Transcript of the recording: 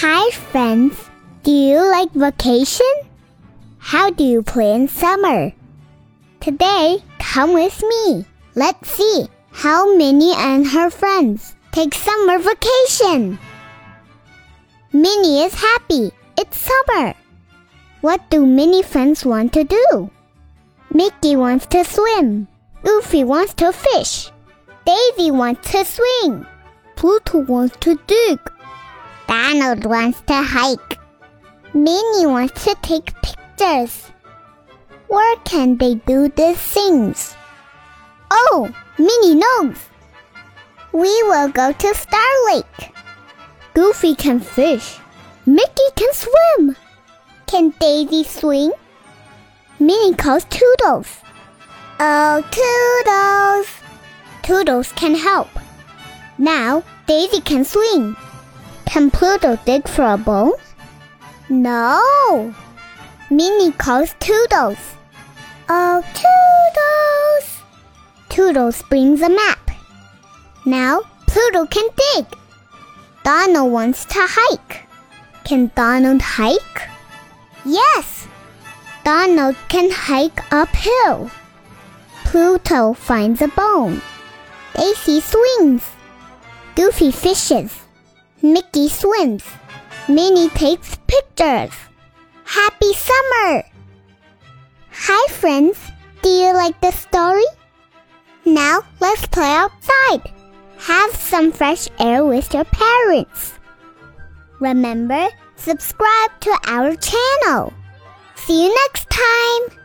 Hi, friends. Do you like vacation? How do you plan summer? Today, come with me. Let's see how Minnie and her friends take summer vacation. Minnie is happy. It's summer. What do Minnie friends want to do? Mickey wants to swim. Goofy wants to fish. Daisy wants to swing. Pluto wants to dig. Donald wants to hike. Minnie wants to take pictures. Where can they do these things? Oh, Minnie knows. We will go to Star Lake. Goofy can fish. Mickey can swim. Can Daisy swing? Minnie calls Toodles. Oh, Toodles! Toodles can help. Now Daisy can swing. Can Pluto dig for a bone? No. Minnie calls Toodles. Oh, Toodles! Toodles brings a map. Now Pluto can dig. Donald wants to hike. Can Donald hike? Yes. Donald can hike uphill. Pluto finds a bone. Daisy swings. Goofy fishes. Mickey swims. Minnie takes pictures. Happy summer! Hi, friends. Do you like the story? Now let's play outside. Have some fresh air with your parents. Remember, subscribe to our channel. See you next time.